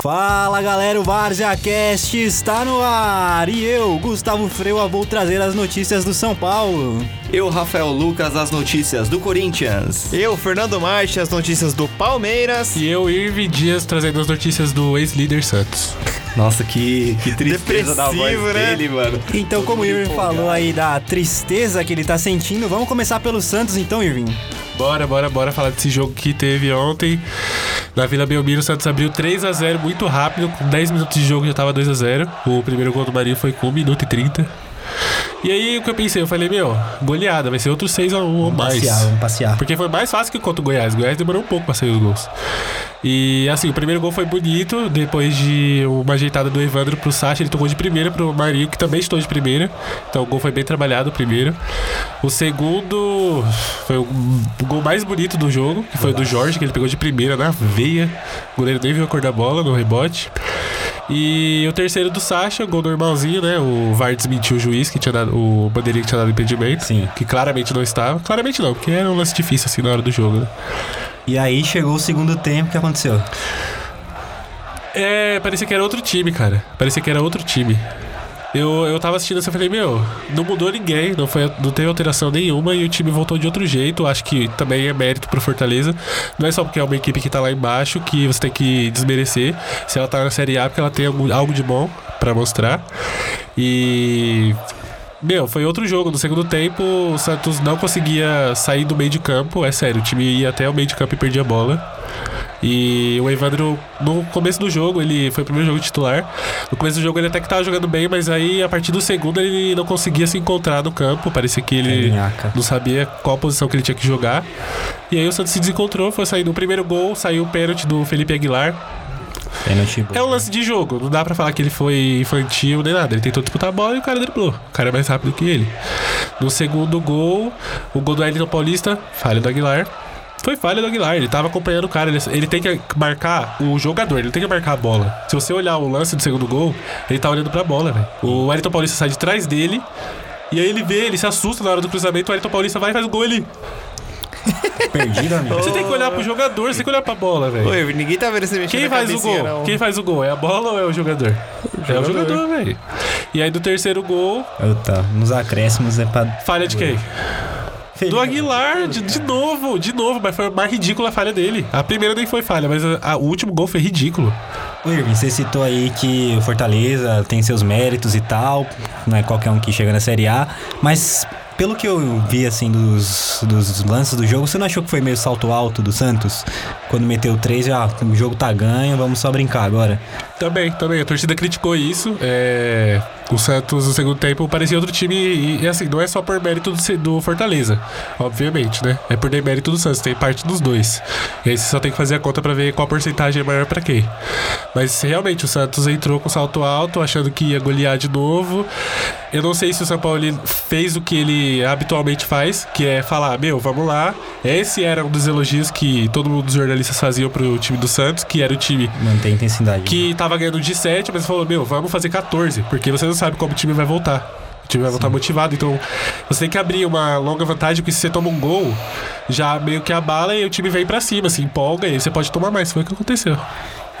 Fala galera, o Várzea Cast está no ar e eu, Gustavo Freua, vou trazer as notícias do São Paulo. Eu, Rafael Lucas, as notícias do Corinthians. Eu, Fernando Martins, as notícias do Palmeiras. E eu, Irvi Dias, trazendo as notícias do ex-líder Santos. Nossa, que, que tristeza da voz né? dele, mano. Então, como o Irving empolgado. falou aí da tristeza que ele tá sentindo, vamos começar pelo Santos então, Irving. Bora, bora, bora falar desse jogo que teve ontem. Na Vila Belmiro, o Santos abriu 3 a 0 muito rápido. Com 10 minutos de jogo já tava 2 a 0 O primeiro gol do Marinho foi com 1 minuto e 30. E aí o que eu pensei? Eu falei, meu, goleada, vai ser outro 6 a 1 ou mais. Passear, vamos passear. Porque foi mais fácil que contra o Goiás. O Goiás demorou um pouco pra sair os gols. E assim, o primeiro gol foi bonito. Depois de uma ajeitada do Evandro pro Sacha, ele tocou de primeira pro Marinho, que também estou de primeira. Então o gol foi bem trabalhado, o primeiro. O segundo foi o, o gol mais bonito do jogo, que foi o do Jorge, que ele pegou de primeira na veia. O goleiro nem viu a cor da bola no rebote. E o terceiro do Sacha, gol normalzinho, né? O VAR desmentiu o juiz que tinha dado, o bandeirinha que tinha dado impedimento. Sim. Que claramente não estava. Claramente não, porque era um lance difícil assim na hora do jogo, né? E aí chegou o segundo tempo, o que aconteceu? É, parecia que era outro time, cara. Parecia que era outro time. Eu, eu tava assistindo assim e falei, meu, não mudou ninguém, não, foi, não teve alteração nenhuma e o time voltou de outro jeito. Acho que também é mérito pro Fortaleza. Não é só porque é uma equipe que tá lá embaixo que você tem que desmerecer. Se ela tá na Série A, porque ela tem algo, algo de bom pra mostrar. E. Meu, foi outro jogo. No segundo tempo, o Santos não conseguia sair do meio de campo. É sério, o time ia até o meio de campo e perdia a bola. E o Evandro, no começo do jogo, ele foi o primeiro jogo titular. No começo do jogo ele até que tava jogando bem, mas aí a partir do segundo ele não conseguia se encontrar no campo. Parecia que ele Carinhaca. não sabia qual posição que ele tinha que jogar. E aí o Santos se desencontrou, foi sair no primeiro gol, saiu o pênalti do Felipe Aguilar. É um lance de jogo, não dá pra falar que ele foi infantil nem nada. Ele tentou disputar a bola e o cara driblou. O cara é mais rápido que ele. No segundo gol, o gol do Elton Paulista, falha do Aguilar. Foi falha do Aguilar, ele tava acompanhando o cara. Ele, ele tem que marcar o jogador, ele tem que marcar a bola. Se você olhar o lance do segundo gol, ele tá olhando pra bola, velho. O Wellington Paulista sai de trás dele. E aí ele vê, ele se assusta na hora do cruzamento, o Wellington Paulista vai e faz o gol ali. Perdido, amigo. Você tem que olhar pro jogador, você tem que olhar pra bola, velho. Oi, ninguém tá vendo você mexendo Quem na faz o cabecinha, gol? não. Quem faz o gol? É a bola ou é o jogador? É o jogador, velho. E aí do terceiro gol, Tá, nos acréscimos é pra... falha de quem? Do Aguilar, de, de novo, de novo, mas foi mais ridícula a falha dele. A primeira nem foi falha, mas a- a- o último gol foi ridículo. Ô, Irving, você citou aí que o Fortaleza tem seus méritos e tal, não é qualquer um que chega na Série A, mas pelo que eu vi, assim, dos, dos lances do jogo, você não achou que foi meio salto alto do Santos? Quando meteu três, já, o jogo tá ganho, vamos só brincar agora. Também, também. A torcida criticou isso. É, O Santos, no segundo tempo, parecia outro time. E, e, assim, não é só por mérito do, do Fortaleza, obviamente, né? É por demérito do Santos, tem parte dos dois. E aí você só tem que fazer a conta pra ver qual porcentagem é maior pra quem. Mas realmente, o Santos entrou com salto alto, achando que ia golear de novo. Eu não sei se o São Paulo fez o que ele habitualmente faz, que é falar: meu, vamos lá. Esse era um dos elogios que todo mundo dos jornalistas faziam pro time do Santos, que era o time Manter a intensidade. que tava ganhando de 7, mas falou: Meu, vamos fazer 14, porque você não sabe como o time vai voltar. O time vai voltar motivado, então você tem que abrir uma longa vantagem, porque se você toma um gol, já meio que abala e o time vem pra cima, se empolga e aí você pode tomar mais. Foi o que aconteceu.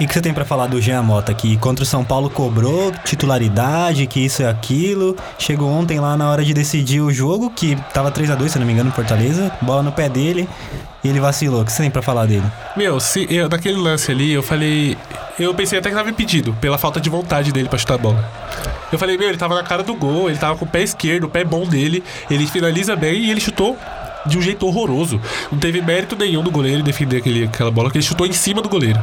E o que você tem pra falar do Jean Mota, que contra o São Paulo cobrou titularidade, que isso e aquilo. Chegou ontem lá na hora de decidir o jogo, que tava 3 a 2 se não me engano, no Fortaleza. Bola no pé dele e ele vacilou. O que você tem pra falar dele? Meu, se eu, naquele lance ali, eu falei. Eu pensei até que tava impedido, pela falta de vontade dele pra chutar a bola. Eu falei, meu, ele tava na cara do gol, ele tava com o pé esquerdo, o pé bom dele, ele finaliza bem e ele chutou de um jeito horroroso. Não teve mérito nenhum do goleiro defender aquele, aquela bola, que ele chutou em cima do goleiro.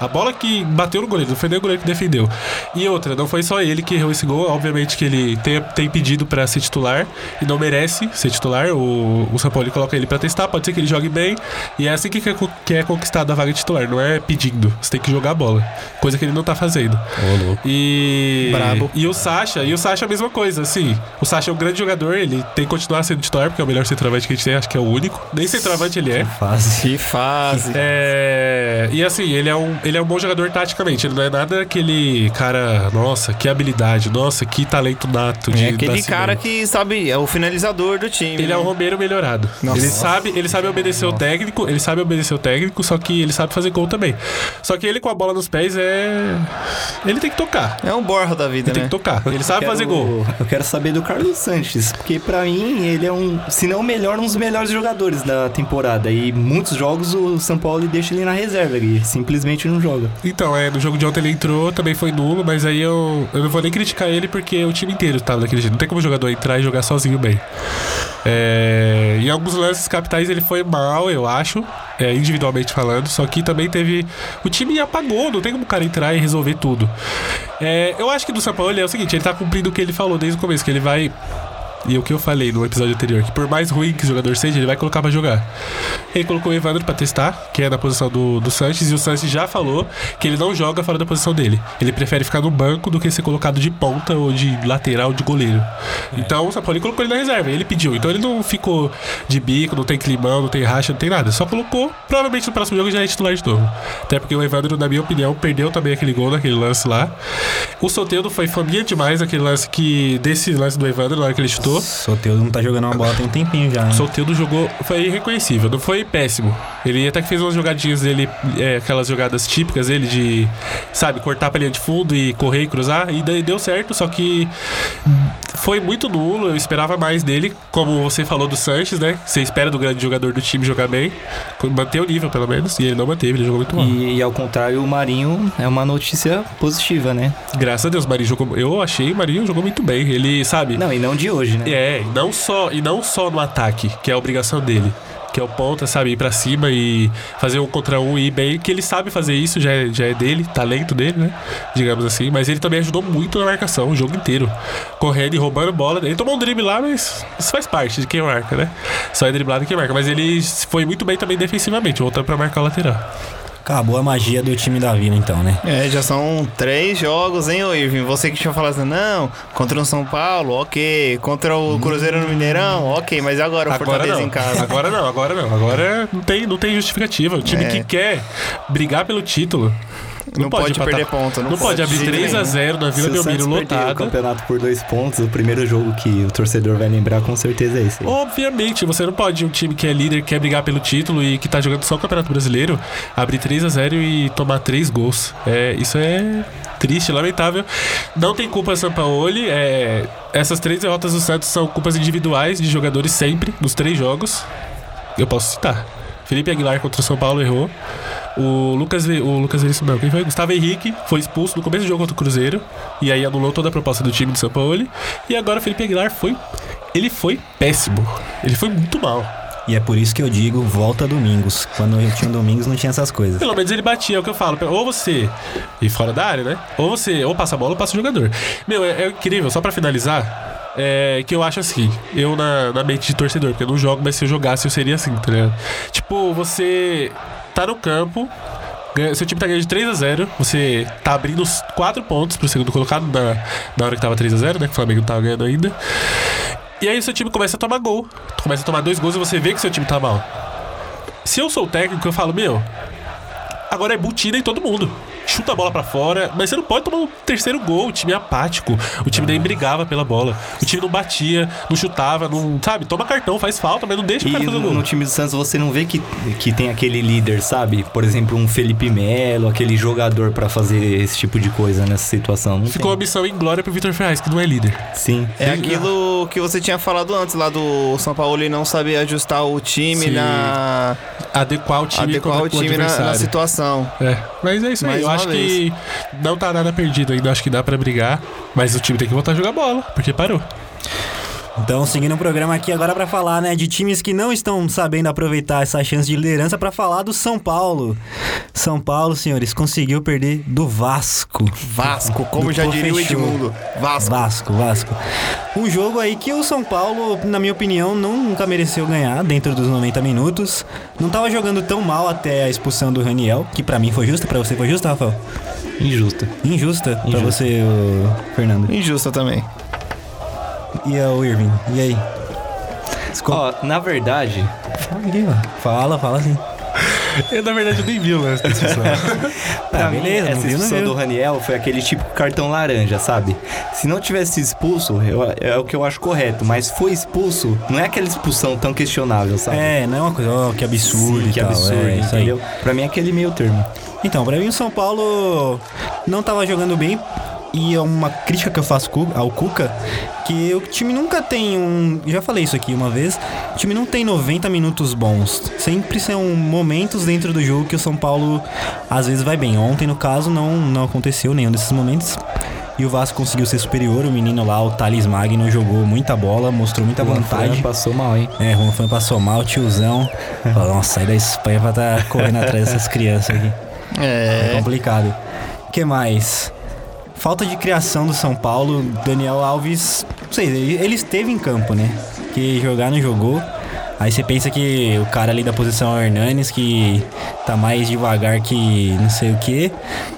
A bola que bateu no goleiro, não foi nem o goleiro que defendeu. E outra, não foi só ele que errou esse gol, obviamente que ele tem, tem pedido pra ser titular e não merece ser titular. O, o São Paulo coloca ele pra testar, pode ser que ele jogue bem. E é assim que é, co- que é conquistada a vaga de titular, não é pedindo. Você tem que jogar a bola. Coisa que ele não tá fazendo. Ô, louco. E. Brabo. E o Sacha, e o Sacha é a mesma coisa, assim. O Sacha é um grande jogador, ele tem que continuar sendo titular, porque é o melhor centroavante que a gente tem. Acho que é o único. Nem centroavante ele é. Fase. Que fase. É, e assim, ele é, um, ele é um bom jogador taticamente. Ele não é nada aquele cara, nossa, que habilidade, nossa, que talento nato. De, É aquele cara que sabe, é o finalizador do time. Ele é o Romero melhorado. Nossa. Ele sabe, ele sabe obedecer o técnico, ele sabe obedecer o técnico, só que ele sabe fazer gol também. Só que ele com a bola nos pés é. Ele tem que tocar. É um borra da vida, Ele tem né? que tocar. Ele sabe Quero- fazer gol. Eu quero saber do Carlos Sanches, porque pra mim ele é um, se não o melhor, um dos melhores jogadores da temporada. E muitos jogos o São Paulo deixa ele na reserva, ele simplesmente não joga. Então, é, no jogo de ontem ele entrou, também foi nulo, mas aí eu, eu não vou nem criticar ele porque o time inteiro tava daquele jeito. Não tem como o jogador entrar e jogar sozinho bem. É, em alguns lances capitais ele foi mal, eu acho, é, individualmente falando, só que também teve. O time apagou, não tem como o cara entrar e resolver tudo. É, eu acho que do São Paulo é o seguinte: ele tá cumprindo o que ele falou desde o começo, que ele vai. E o que eu falei no episódio anterior, que por mais ruim que o jogador seja, ele vai colocar pra jogar. Ele colocou o Evandro pra testar, que é na posição do, do Sanches, e o Sanches já falou que ele não joga fora da posição dele. Ele prefere ficar no banco do que ser colocado de ponta ou de lateral de goleiro. Então o Sapoli colocou ele na reserva, ele pediu. Então ele não ficou de bico, não tem climão, não tem racha, não tem nada. Só colocou, provavelmente no próximo jogo já é titular de novo. Até porque o Evandro, na minha opinião, perdeu também aquele gol naquele lance lá. O Soteldo foi faminha demais naquele lance que. Desse lance do Evandro, na hora que ele chutou. Soteudo não tá jogando uma bola tem um tempinho já. Né? Soteldo jogou, foi irreconhecível, não foi péssimo. Ele até que fez umas jogadinhas dele, é, aquelas jogadas típicas dele de, sabe, cortar pra linha de fundo e correr e cruzar, e daí deu certo, só que foi muito nulo, eu esperava mais dele, como você falou do Sanches, né? Você espera do grande jogador do time jogar bem, manter o nível pelo menos, e ele não manteve, ele jogou muito mal. E, e ao contrário, o Marinho é uma notícia positiva, né? Graças a Deus, o Marinho jogou, eu achei o Marinho jogou muito bem, ele, sabe... Não, e não de hoje, né? É, não só, e não só no ataque, que é a obrigação dele. Que é o ponta, sabe, ir pra cima e fazer um contra um e ir bem, que ele sabe fazer isso, já é, já é dele, talento dele, né? Digamos assim. Mas ele também ajudou muito na marcação o jogo inteiro. Correndo e roubando bola. Ele tomou um drible lá, mas isso faz parte de quem marca, né? Só é driblado quem marca. Mas ele foi muito bem também defensivamente, voltando pra marcar o lateral. Acabou a magia do time da Vila, então, né? É, já são três jogos, hein, ô Irving? Você que tinha falado assim, não, contra o São Paulo, ok. Contra o Cruzeiro no Mineirão, ok. Mas agora o Agora Fortaleza não. em casa. Agora não, agora não. Agora não tem, não tem justificativa. O time É. que quer brigar pelo título. Não, pode, empatar. perder ponto. Não, Não pode abrir de jeito 3 a nenhum. 0 na Vila Belmiro perder o lotada. campeonato por dois pontos, o primeiro jogo que o torcedor vai lembrar com certeza é esse. Obviamente, você não pode um time que é líder, quer brigar pelo título e que tá jogando só o Campeonato Brasileiro, abrir 3 a 0 e tomar 3 gols. É, isso é triste, lamentável. Não tem culpa Sampaoli. É, essas três derrotas do Santos são culpas individuais de jogadores sempre, nos três jogos. Eu posso citar. Felipe Aguilar contra o São Paulo errou. O Lucas, o Lucas Veríssimo, não, quem foi? Gustavo Henrique foi expulso no começo do jogo contra o Cruzeiro. E aí anulou toda a proposta do time do São Paulo. E agora o Felipe Aguilar foi. Ele foi péssimo. Ele foi muito mal. E é por isso que eu digo, volta domingos. Quando eu tinha domingos não tinha essas coisas. Pelo menos ele batia, é o que eu falo. Ou você ir fora da área, né? Ou você ou passa a bola ou passa o jogador. Meu, é, é incrível, só pra finalizar. É que eu acho assim, eu na, na mente de torcedor, porque eu não jogo, mas se eu jogasse eu seria assim, tá ligado? Tipo, você tá no campo, seu time tá ganhando de 3 a 0 você tá abrindo os 4 pontos pro segundo colocado na, na hora que tava 3 a 0 né? Que o Flamengo não tava ganhando ainda. E aí seu time começa a tomar gol. Começa a tomar dois gols e você vê que seu time tá mal. Se eu sou o técnico, eu falo, meu, agora é butina em todo mundo. Chuta a bola pra fora, mas você não pode tomar um terceiro gol. O time é apático. O time nem brigava pela bola. O time não batia, não chutava, não. Sabe? Toma cartão, faz falta, mas não deixa o cara fazer no, gol. no time do Santos você não vê que, que tem aquele líder, sabe? Por exemplo, um Felipe Melo, aquele jogador pra fazer esse tipo de coisa nessa situação. Não Ficou a tem. missão em glória pro Vitor Ferraz, que não é líder. Sim. É aquilo que você tinha falado antes lá do São Paulo e não saber ajustar o time Sim. na. Adequar o time adequar o time na, na situação. É, mas é isso aí. Eu acho que não tá nada perdido ainda. Acho que dá pra brigar. Mas o time tem que voltar a jogar bola, porque parou. Então, seguindo o programa aqui agora pra falar, né, de times que não estão sabendo aproveitar essa chance de liderança pra falar do São Paulo. São Paulo, senhores, conseguiu perder do Vasco. Vasco, como Do já diria o. Edmundo. Vasco. Vasco, Vasco. Um jogo aí que o São Paulo, na minha opinião, não, nunca mereceu ganhar dentro dos 90 minutos. Não tava jogando tão mal até a expulsão do Raniel, que pra mim foi justa, pra você foi justa, Rafael? Injusto. Injusta, pra Injusta. você, ô, Fernando. Injusta também. E o Irving, e aí? Ó, na verdade, Fala aqui, ó. Fala, fala assim. Eu, na verdade, eu nem vi o lance da discussão. pra Ah, mim, beleza, essa expulsão do Raniel foi aquele tipo cartão laranja, sabe? Se não tivesse expulso, eu- é o que eu acho correto. Mas foi expulso, não é aquela expulsão tão questionável, sabe? É, não é uma coisa, ó, que absurdo Sim, e que tal. absurdo, é, isso aí. entendeu? Pra mim é aquele meio termo. Então, pra mim o São Paulo não tava jogando bem. E é uma crítica que eu faço ao Cuca, que o time nunca tem um. Já falei isso aqui uma vez. O time não tem 90 minutos bons. Sempre são momentos dentro do jogo que o São Paulo às vezes vai bem. Ontem, no caso, não, não aconteceu nenhum desses momentos. E o Vasco conseguiu ser superior. O menino lá, o Thales Magno, jogou muita bola, mostrou muita Juan vontade. Fran passou mal, hein? É, Juan Fran passou mal, tiozão. Falou, Nossa, sai da Espanha pra tá correndo atrás dessas crianças aqui. É É. complicado. O que mais? Falta de criação do São Paulo. Daniel Alves, não sei, ele, esteve em campo, né? Que jogar não jogou. Aí você pensa que o cara ali da posição é o Hernanes, que tá mais devagar que não sei o que.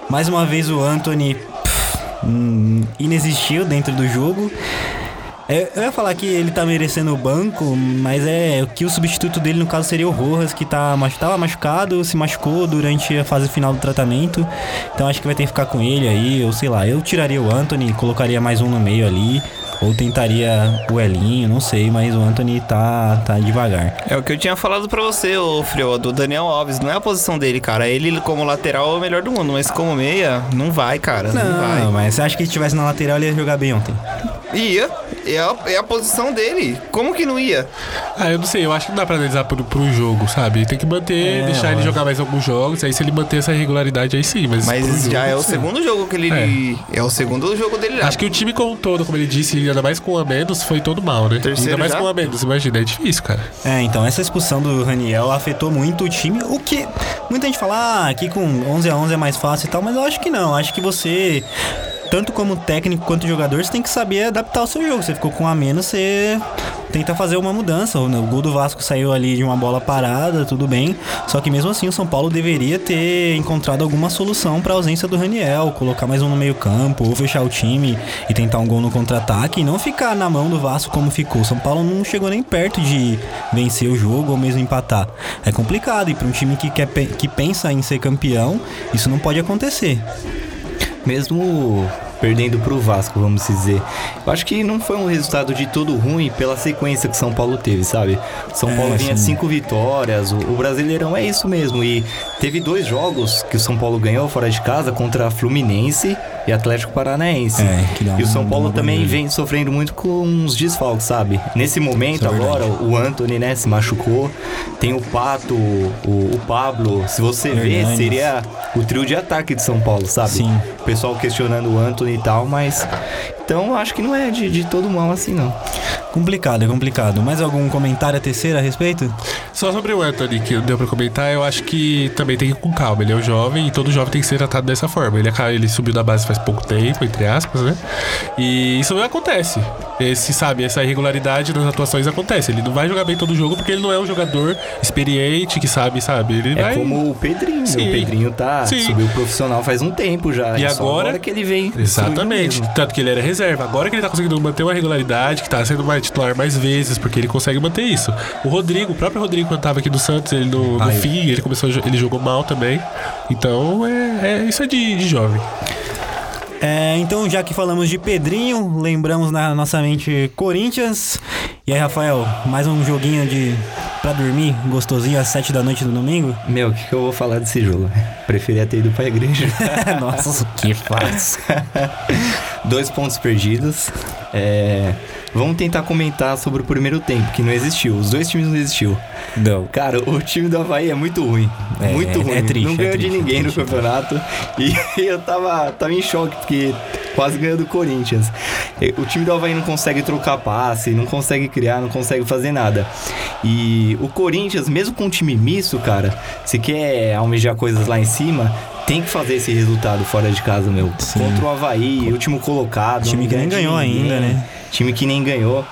Mais uma vez o Anthony pff, hum, inexistiu dentro do jogo. É, Eu ia falar que ele tá merecendo o banco, mas é que o substituto dele, no caso, seria o Rojas, que tá, tava machucado, se machucou durante a fase final do tratamento. Então acho que vai ter que ficar com ele aí, ou sei lá, eu tiraria o Anthony, colocaria mais um no meio ali, ou tentaria o Elinho, não sei, mas o Anthony tá, tá devagar. É o que eu tinha falado pra você, ô Frio, do Daniel Alves. Não é a posição dele, cara. Ele, como lateral, é o melhor do mundo, mas como meia, não vai, cara. Não, Não, vai. mas você acha que se estivesse na lateral ele ia jogar bem ontem? Ia. É a, é a posição dele. Como que não ia? ah, eu não sei, eu acho que não dá pra analisar pro, pro jogo, sabe? Tem que manter, É, deixar ele jogar mais alguns jogos, aí se ele manter essa regularidade aí sim, mas. Mas já jogo, é o sim. segundo jogo que ele. É, o segundo jogo dele já. Acho que o time como um todo, como ele disse, ainda mais com o a menos, foi todo mal, né? Terceiro ainda mais já? com o a menos, imagina, é difícil, cara. É, então essa expulsão do Raniel afetou muito o time, o que muita gente fala, ah, aqui com 11 a 11 é mais fácil e tal, mas eu acho que não, acho que você tanto como técnico quanto jogador, você tem que saber adaptar o seu jogo. Você ficou com um a menos, você tenta fazer uma mudança. O gol do Vasco saiu ali de uma bola parada, tudo bem. Só que mesmo assim, o São Paulo deveria ter encontrado alguma solução para a ausência do Raniel, colocar mais um no meio-campo, ou fechar o time e tentar um gol no contra-ataque e não ficar na mão do Vasco como ficou. O São Paulo não chegou nem perto de vencer o jogo ou mesmo empatar. É complicado e para um time que, quer, que pensa em ser campeão, isso não pode acontecer. Mesmo perdendo pro Vasco, vamos dizer. Eu acho que não foi um resultado de todo ruim pela sequência que São Paulo teve, sabe? São É, Paulo vinha sim. cinco vitórias, o, o Brasileirão é isso mesmo. E teve dois jogos que o São Paulo ganhou fora de casa contra Fluminense e Atlético Paranaense. É, e o São Paulo também vem sofrendo muito com uns desfalques, sabe? Nesse momento Isso é agora, o Anthony, né, se machucou. Tem o Pato, o, o Pablo. Se você ver, seria o trio de ataque de São Paulo, sabe? Sim. O pessoal questionando o Anthony e tal, mas. Então acho que não é de, de todo mal assim, não. Complicado, é complicado. Mais algum comentário a terceira a respeito? Só sobre o Anthony, que não deu pra comentar, eu acho que também tem que ir com calma. Ele é um jovem e todo jovem tem que ser tratado dessa forma. Ele, aca- ele subiu da base faz pouco tempo, entre aspas, né? E isso não acontece. Esse, sabe, essa irregularidade nas atuações acontece. Ele não vai jogar bem todo jogo porque ele não é um jogador experiente que sabe, sabe? Ele É vai. como o Pedrinho. Sim. O Pedrinho tá. Sim. Subiu profissional faz um tempo já. E é só agora- que ele vem. Exatamente. Tanto que ele era reserva. Agora que ele tá conseguindo manter uma regularidade, que tá sendo mais titular mais vezes, porque ele consegue manter isso. O Rodrigo, o próprio Rodrigo, quando tava aqui no Santos, ele no, no Ah, eu- fim, ele começou, ele jogou mal também. Então, é, é- isso é de, de jovem. É, então, já que falamos de Pedrinho, lembramos na nossa mente Corinthians. E aí, Rafael, mais um joguinho de pra dormir, gostosinho, às sete da noite do domingo? Meu, o que, que eu vou falar desse jogo? Preferia ter ido pra igreja. Nossa, que faz. Dois pontos perdidos. É, Vamos tentar comentar sobre o primeiro tempo, que não existiu. Os dois times não existiu. Não. Cara, o time do Havaí é muito ruim. É, muito é ruim. triste, não é ganhou triste, de ninguém é no triste. campeonato. E eu tava, tava em choque, porque quase ganhou do Corinthians. O time do Havaí não consegue trocar passe, não consegue criar, não consegue fazer nada. E o Corinthians, mesmo com um time misto, cara, se quer almejar coisas lá em cima, tem que fazer esse resultado fora de casa, meu. Sim. Contra o Havaí, último colocado. Time que nem ganhou ninguém. ainda, né? Time que nem ganhou.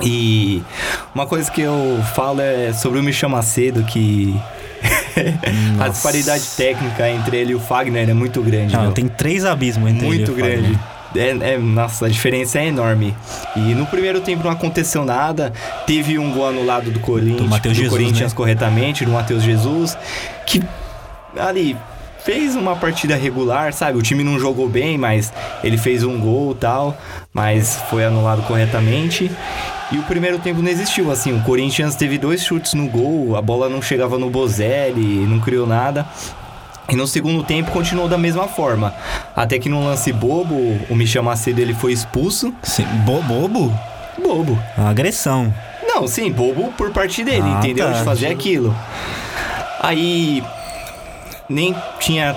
E uma coisa que eu falo é sobre o Michel Macedo, que a disparidade técnica entre ele e o Fagner é muito grande. Não, meu. tem três abismos entre ele e muito o Fagner. grande. É, é- nossa, a diferença é enorme. E no primeiro tempo não aconteceu nada. Teve um gol anulado do Corinthians, Do Matheus Jesus, Corinthians né? corretamente, do Matheus Jesus, que ali fez uma partida regular, sabe? O time não jogou bem, mas ele fez um gol e tal, mas foi anulado corretamente. E o primeiro tempo não existiu, assim, o Corinthians teve dois chutes no gol, a bola não chegava no Bozelli, não criou nada. E no segundo tempo continuou da mesma forma. Até que no lance bobo, o Michel Macedo ele foi expulso. Sim, bo- bobo? Bobo. Uma agressão. Não, sim, bobo por parte dele, Ah, entendeu? tá. De fazer aquilo. Aí nem tinha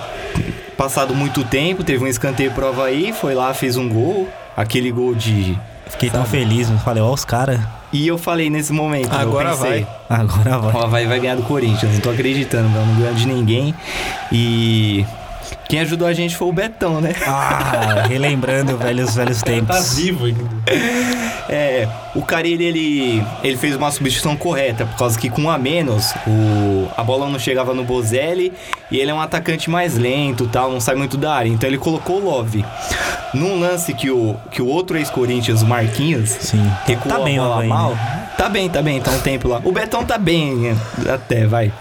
passado muito tempo, teve um escanteio pro Havaí, foi lá, fez um gol. Aquele gol de. Fiquei tão feliz, eu falei, ó, os caras. E eu falei nesse momento, Agora eu pensei, Agora vai. o Havaí vai ganhar do Corinthians, não tô acreditando, não ganha de ninguém. E quem ajudou a gente foi o Betão, né? Ah, relembrando velhos, velhos Tá tempos. vivo ainda. É, o Carilli, ele, ele fez uma substituição correta, por causa que com um a menos, o, a bola não chegava no Bozelli e ele é um atacante mais lento tal, não sai muito da área. Então ele colocou o Love. Num lance que o, que o outro ex-Corinthians, o Marquinhos, Sim. recuou Tá bem a o bola mal. né? Tá bem, tá bem, tá um tempo lá. O Betão tá bem, até, vai.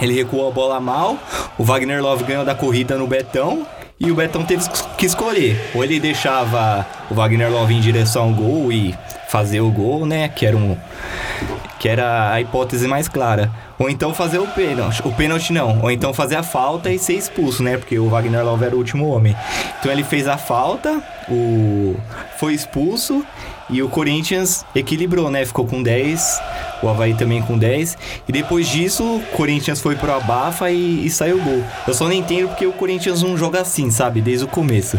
Ele recuou a bola mal, o Wagner Love ganhou da corrida no Betão e o Betão teve que escolher. Ou ele deixava o Wagner Love em direção ao gol e fazer o gol, né? Que era um que era a hipótese mais clara. Ou então fazer o pênalti. O pênalti não. Ou então fazer a falta e ser expulso, né? Porque o Wagner Love era o último homem. Então ele fez a falta, o foi expulso e o Corinthians equilibrou, né? Ficou com 10, o Havaí também com 10. E depois disso, o Corinthians foi pro abafa e, e saiu o gol. Eu só não entendo porque o Corinthians não joga assim, sabe? Desde o começo.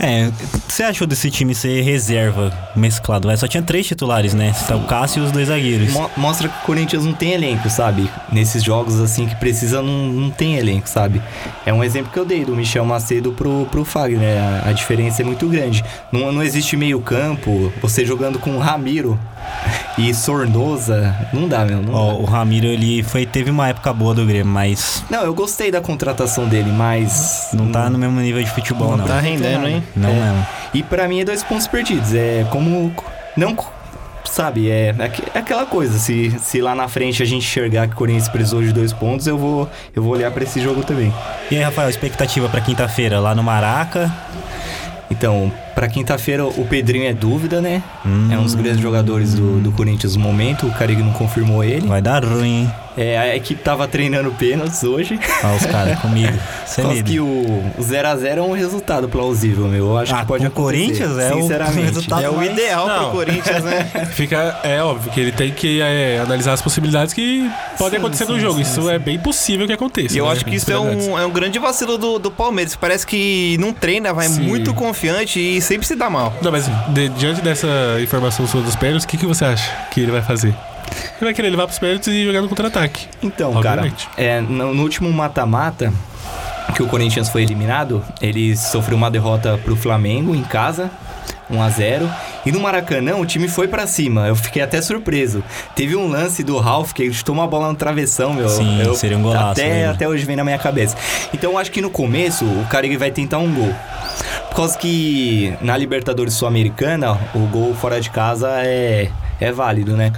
É, o que você achou desse time ser reserva mesclado? Vai, Só tinha três titulares, né? Tá o Cássio e os dois zagueiros. Mo- mostra que o Corinthians não tem elenco, sabe? Nesses jogos assim que precisa, não, não tem elenco, sabe? É um exemplo que eu dei do Michel Macedo pro, pro Fagner. A, a diferença é muito grande. Não, não existe meio-campo, você jogando com Ramiro e Sornosa. Não dá, meu. Não, Ó, dá. o Ramiro, ele foi, teve uma época boa do Grêmio, mas não, eu gostei da contratação dele, mas. não tá no mesmo nível de futebol, não. Tá rendendo, hein? Não É. mesmo. E pra mim é dois pontos perdidos. É como. Não. Sabe, é, aqu- é aquela coisa. Se, se lá na frente a gente enxergar que o Corinthians precisou de dois pontos, eu vou, eu vou olhar pra esse jogo também. E aí, Rafael, expectativa pra quinta-feira lá no Maraca? Então, pra quinta-feira, o Pedrinho é dúvida, né? Hum. É um dos grandes jogadores do, do Corinthians no momento. O Carig não confirmou ele. Vai dar ruim, hein? É, a equipe tava treinando pênaltis hoje. Ó, os caras comigo. Sem Só que o 0x0 é um resultado plausível, meu. Eu acho Ah, que pode o acontecer. Corinthians é o sinceramente. resultado É o mais- ideal Não. pro Corinthians, né? Fica, é óbvio que ele tem que é, analisar as possibilidades que podem Sim, acontecer no sim, jogo. sim, Isso sim. é bem possível que aconteça. E eu né? acho que isso é um, é um grande vacilo do, do Palmeiras. Parece que não treina, vai Sim. muito confiante e sempre se dá mal. Não, mas de- diante dessa informação sobre os pênaltis, o que, que você acha que ele vai fazer? Ele vai querer levar pros pênaltis e jogar no contra-ataque. Então, Obviamente. cara, é, no, no último mata-mata que o Corinthians foi eliminado, ele sofreu uma derrota pro Flamengo em casa, 1 a 0 E no Maracanã o time foi pra cima. Eu fiquei até surpreso. Teve um lance do Ralf que ele chutou uma bola no travessão, meu. Sim, eu, seria um golaço Até, dele. até hoje vem na minha cabeça. Então eu acho que no começo o Carille vai tentar um gol. Por causa que na Libertadores Sul-Americana o gol fora de casa é, é válido, né?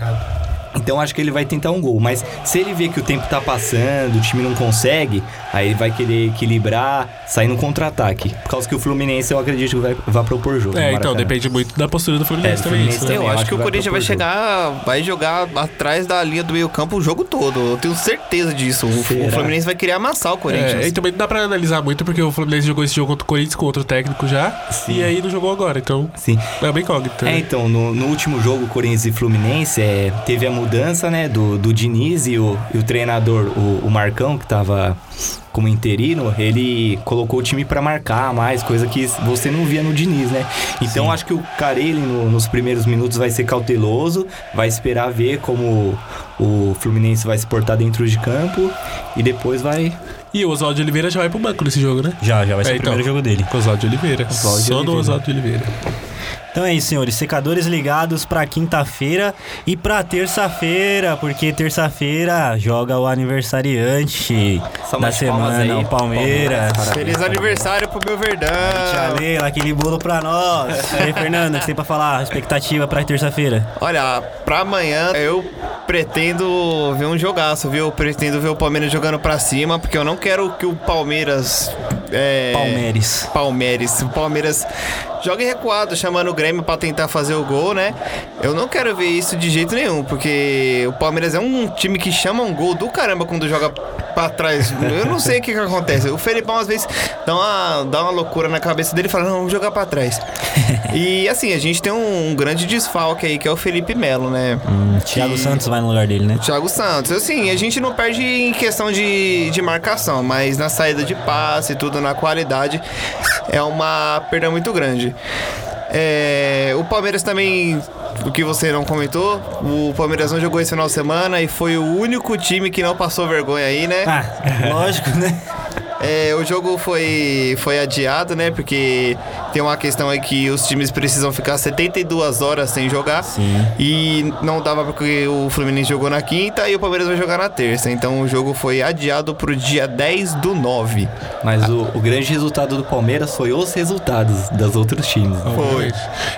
Então acho que ele vai tentar um gol. Mas se ele vê que o tempo tá passando, o time não consegue, aí ele vai querer equilibrar, sair no contra-ataque. Por causa que o Fluminense eu acredito que vai, vai propor jogo. É, então, depende muito da postura do Fluminense É, do também. Fluminense isso, né? também. Eu eu acho acho que o que vai Corinthians vai propor chegar, vai jogar atrás da linha do meio campo o jogo todo. Eu tenho certeza disso. O, Será? o Fluminense vai querer amassar o Corinthians. É, e também não dá pra analisar muito, porque o Fluminense jogou esse jogo contra o Corinthians com outro técnico já, Sim. e aí não jogou agora, então Sim. é bem incógnito. É, né? então, no, no último jogo, Corinthians e Fluminense, é, teve a mudança, né, do, do Diniz e o, e o treinador, o, o Marcão, que tava como interino, ele colocou o time pra marcar mais, coisa que você não via no Diniz, né? Então, acho que o Carelli, no- nos primeiros minutos, vai ser cauteloso, vai esperar ver como o Fluminense vai se portar dentro de campo e depois vai... E o Oswaldo Oliveira já vai pro banco nesse jogo, né? Já, já vai ser É, o primeiro então. jogo dele. Oswaldo de Oliveira. Oswaldo de Só do Oliveira. Oswaldo de Oliveira. Então é isso, senhores. Secadores ligados pra quinta-feira e pra terça-feira, porque terça-feira joga o aniversariante Só da semana, aí. o Palmeiras. Palmeiras, Feliz aniversário pro meu Verdão. Tia Leila, aquele bolo pra nós. E aí, Fernando, o que tem pra falar? Expectativa pra terça-feira? Olha, pra amanhã eu pretendo ver um jogaço, viu? Eu pretendo ver o Palmeiras jogando pra cima, porque eu não quero que o Palmeiras. É... Palmeiras. Palmeiras. O Palmeiras joga recuado, chamando o Grêmio pra tentar fazer o gol, né? Eu não quero ver isso de jeito nenhum, porque o Palmeiras é um time que chama um gol do caramba quando joga pra trás. Eu não sei o que, que acontece. O Felipão às vezes dá uma, dá uma loucura na cabeça dele e fala: Não, vamos jogar pra trás. e assim, a gente tem um, grande desfalque aí, que é o Felipe Melo, né? Hum, Thiago Santos vai no lugar dele, né? Thiago Santos, assim, a gente não perde em questão de, de marcação, mas na saída de passe e tudo, na qualidade, é uma perda muito grande. É, o Palmeiras também, o que você não comentou, o Palmeiras não jogou esse final de semana e foi o único time que não passou vergonha aí, né? Ah, lógico, né? É, o jogo foi, foi adiado, né? Porque tem uma questão aí que os times precisam ficar 72 horas sem jogar. Sim. E não dava porque o Fluminense jogou na quinta e o Palmeiras vai jogar na terça. Então o jogo foi adiado pro dia 10 do 9. Mas o, o grande resultado do Palmeiras foi os resultados dos outros times. Foi.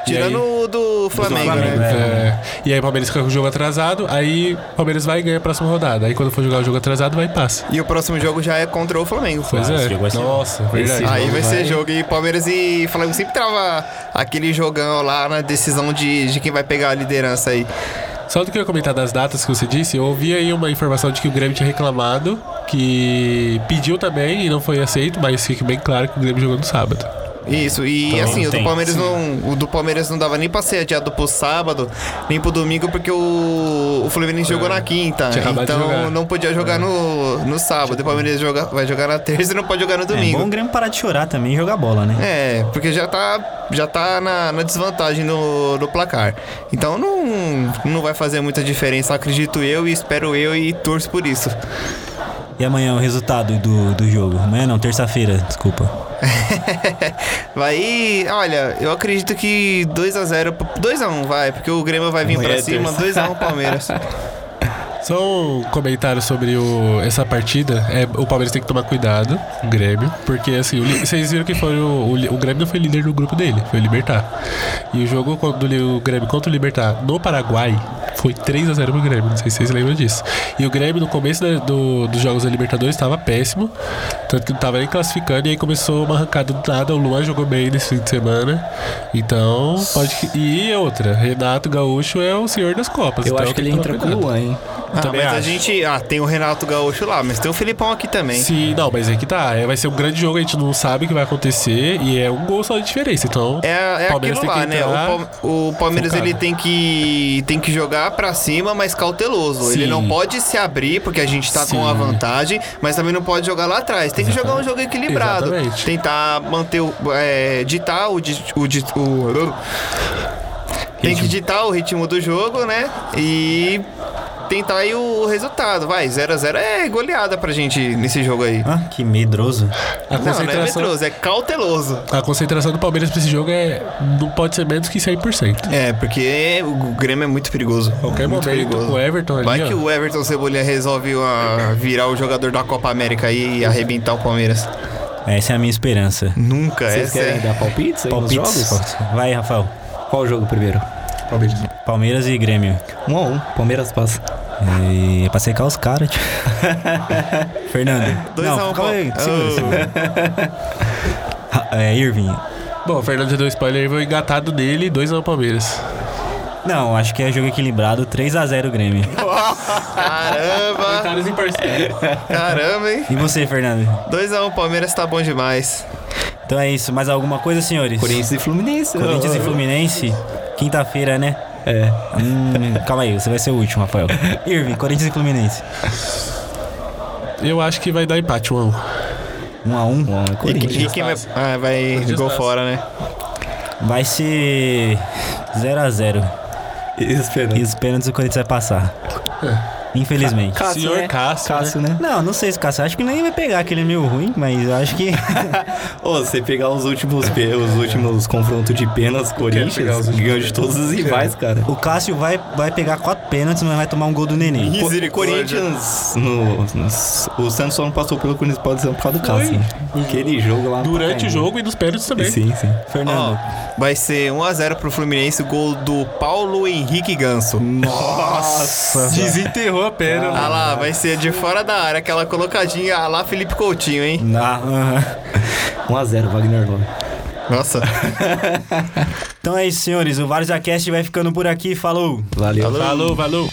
Tirando o do Flamengo, Flamengo, né? É, e aí o Palmeiras fica com o jogo atrasado, aí o Palmeiras vai e ganha a próxima rodada. Aí quando for jogar o jogo atrasado, vai e passa. E o próximo jogo já é contra o Flamengo. Pois esse é. jogo vai ser Nossa, verdade. Aí jogo vai ser vai- jogo e Palmeiras e Flamengo sempre trava aquele jogão lá na decisão de, de quem vai pegar a liderança aí. Só do que eu ia comentar das datas que você disse, eu ouvi aí uma informação de que o Grêmio tinha reclamado, que pediu também e não foi aceito, mas fique bem claro que o Grêmio jogou no sábado. Isso, e Então, assim, o do tem, Palmeiras sim. não. O do Palmeiras não dava nem pra ser adiado pro sábado, nem pro domingo, porque o, o Fluminense jogou na quinta. Então não podia jogar no, no sábado. O Palmeiras joga, vai jogar na terça e não pode jogar no É bom o domingo. Grêmio parar de chorar também e jogar bola, né? É, porque já tá, já tá na, na desvantagem no, no placar. Então não, não vai fazer muita diferença, acredito eu e espero eu e torço por isso. E amanhã o resultado do, do jogo? Amanhã não, terça-feira, desculpa. Vai, olha, eu acredito que 2x0, 2x1 vai, porque o Grêmio vai vir pra é cima, terça. 2x1 Palmeiras. Só um comentário sobre o, essa partida. É, o Palmeiras tem que tomar cuidado, o Grêmio, porque assim, o vocês viram que foi o, o, o Grêmio não foi líder do grupo dele, foi o Libertar. E o jogo quando o Grêmio contra o Libertar no Paraguai foi 3 a 0 pro Grêmio, não sei se vocês lembram disso. E o Grêmio no começo da- do- dos jogos da Libertadores estava péssimo, tanto que não tava nem classificando, e aí começou uma arrancada do nada. O Luan jogou bem nesse fim de semana, então pode. que- E outra, Renato Gaúcho é o senhor das Copas. Eu então acho que ele entra com o cuidado. Luan, hein? Ah, também mas a acho. gente. Ah, tem o Renato Gaúcho lá, mas tem o Filipão aqui também. Sim, não, mas é que tá. É, vai ser um grande jogo, a gente não sabe o que vai acontecer e é um gol só de diferença. Então, É, é Palmeiras aquilo lá, né? O, Palmeiras focado. ele tem que, tem que jogar pra cima, mas cauteloso. Ele Sim. não pode se abrir, porque a gente tá com a Sim. vantagem, mas também não pode jogar lá atrás. Tem que jogar um jogo equilibrado. Exatamente. Tentar manter o. É, ditar o, o, o- Tem que ditar o ritmo do jogo, né? E tentar aí o resultado. Vai, 0x0 é goleada pra gente nesse jogo aí. Ah, que medroso. a Não, não é concentração, medroso, é cauteloso. a concentração do Palmeiras pra esse jogo é, não pode ser menos que 100%. É, porque o Grêmio é muito perigoso. Qualquer muito momento, o Everton ali, Vai ó. que o Everton Cebolinha resolve ah, virar o jogador da Copa América aí e arrebentar o Palmeiras. Essa é a minha esperança. Nunca, Vocês essa querem é... dar palpites aí nos Palpites? jogos? Vai, Rafael. Qual o jogo primeiro? Palmeiras. Palmeiras e Grêmio. Um a um. Palmeiras passa. É, é pra secar os caras, tio. Fernando. Dois não, a um, calma aí. Segura, Oh. segura. É, Irving. Bom, o Fernando já deu spoiler vou engatado nele, 2x1 Palmeiras. Não, acho que é jogo equilibrado. 3x0 Grêmio. Caramba, Comentários imparciais. caramba, hein? E você, Fernando? 2x1 Palmeiras tá bom demais. Então é isso. Mais alguma coisa, senhores? Corinthians e Fluminense. Corinthians e Fluminense. Quinta-feira, né? É. Hum, calma aí, você vai ser o último, Rafael. Irving, Corinthians e Fluminense. Eu acho que vai dar empate, 1x1. 1x1. Um a um, é E, Corinthians. e quem vai... Ah, vai gol fora, né? Vai ser 0x0. Esperando. E os pênaltis o Corinthians vai passar. Infelizmente. Cássio, Senhor né? Cássio, Cássio, né? Não, não sei se Cássio. Acho que nem vai pegar, que ele é meio ruim, mas eu acho que. Ô, você pegar os últimos, os últimos confrontos de penas, Corinthians, ganhou de todos os rivais, cara. o Cássio vai, vai pegar quatro pênaltis, mas vai tomar um gol do Nenê. Co- Misericórdia. Corinthians, no, no- o Santos só não passou pelo Corinthians pode ser por causa do Cássio. né? Aquele jogo lá. Durante o jogo e nos pênaltis também. Sim, sim. Fernando. Ó, vai ser 1x0 pro Fluminense, gol do Paulo Henrique Ganso. Nossa. Desenterrou a perna. Ah lá, vai ser de fora da área, aquela colocadinha ah lá Felipe Coutinho, hein? Ah, aham. 1x0, Wagner Love. Nossa. Então é isso, senhores. O Vários Cast vai ficando por aqui. Falou! Valeu. Falou. Falou, falou.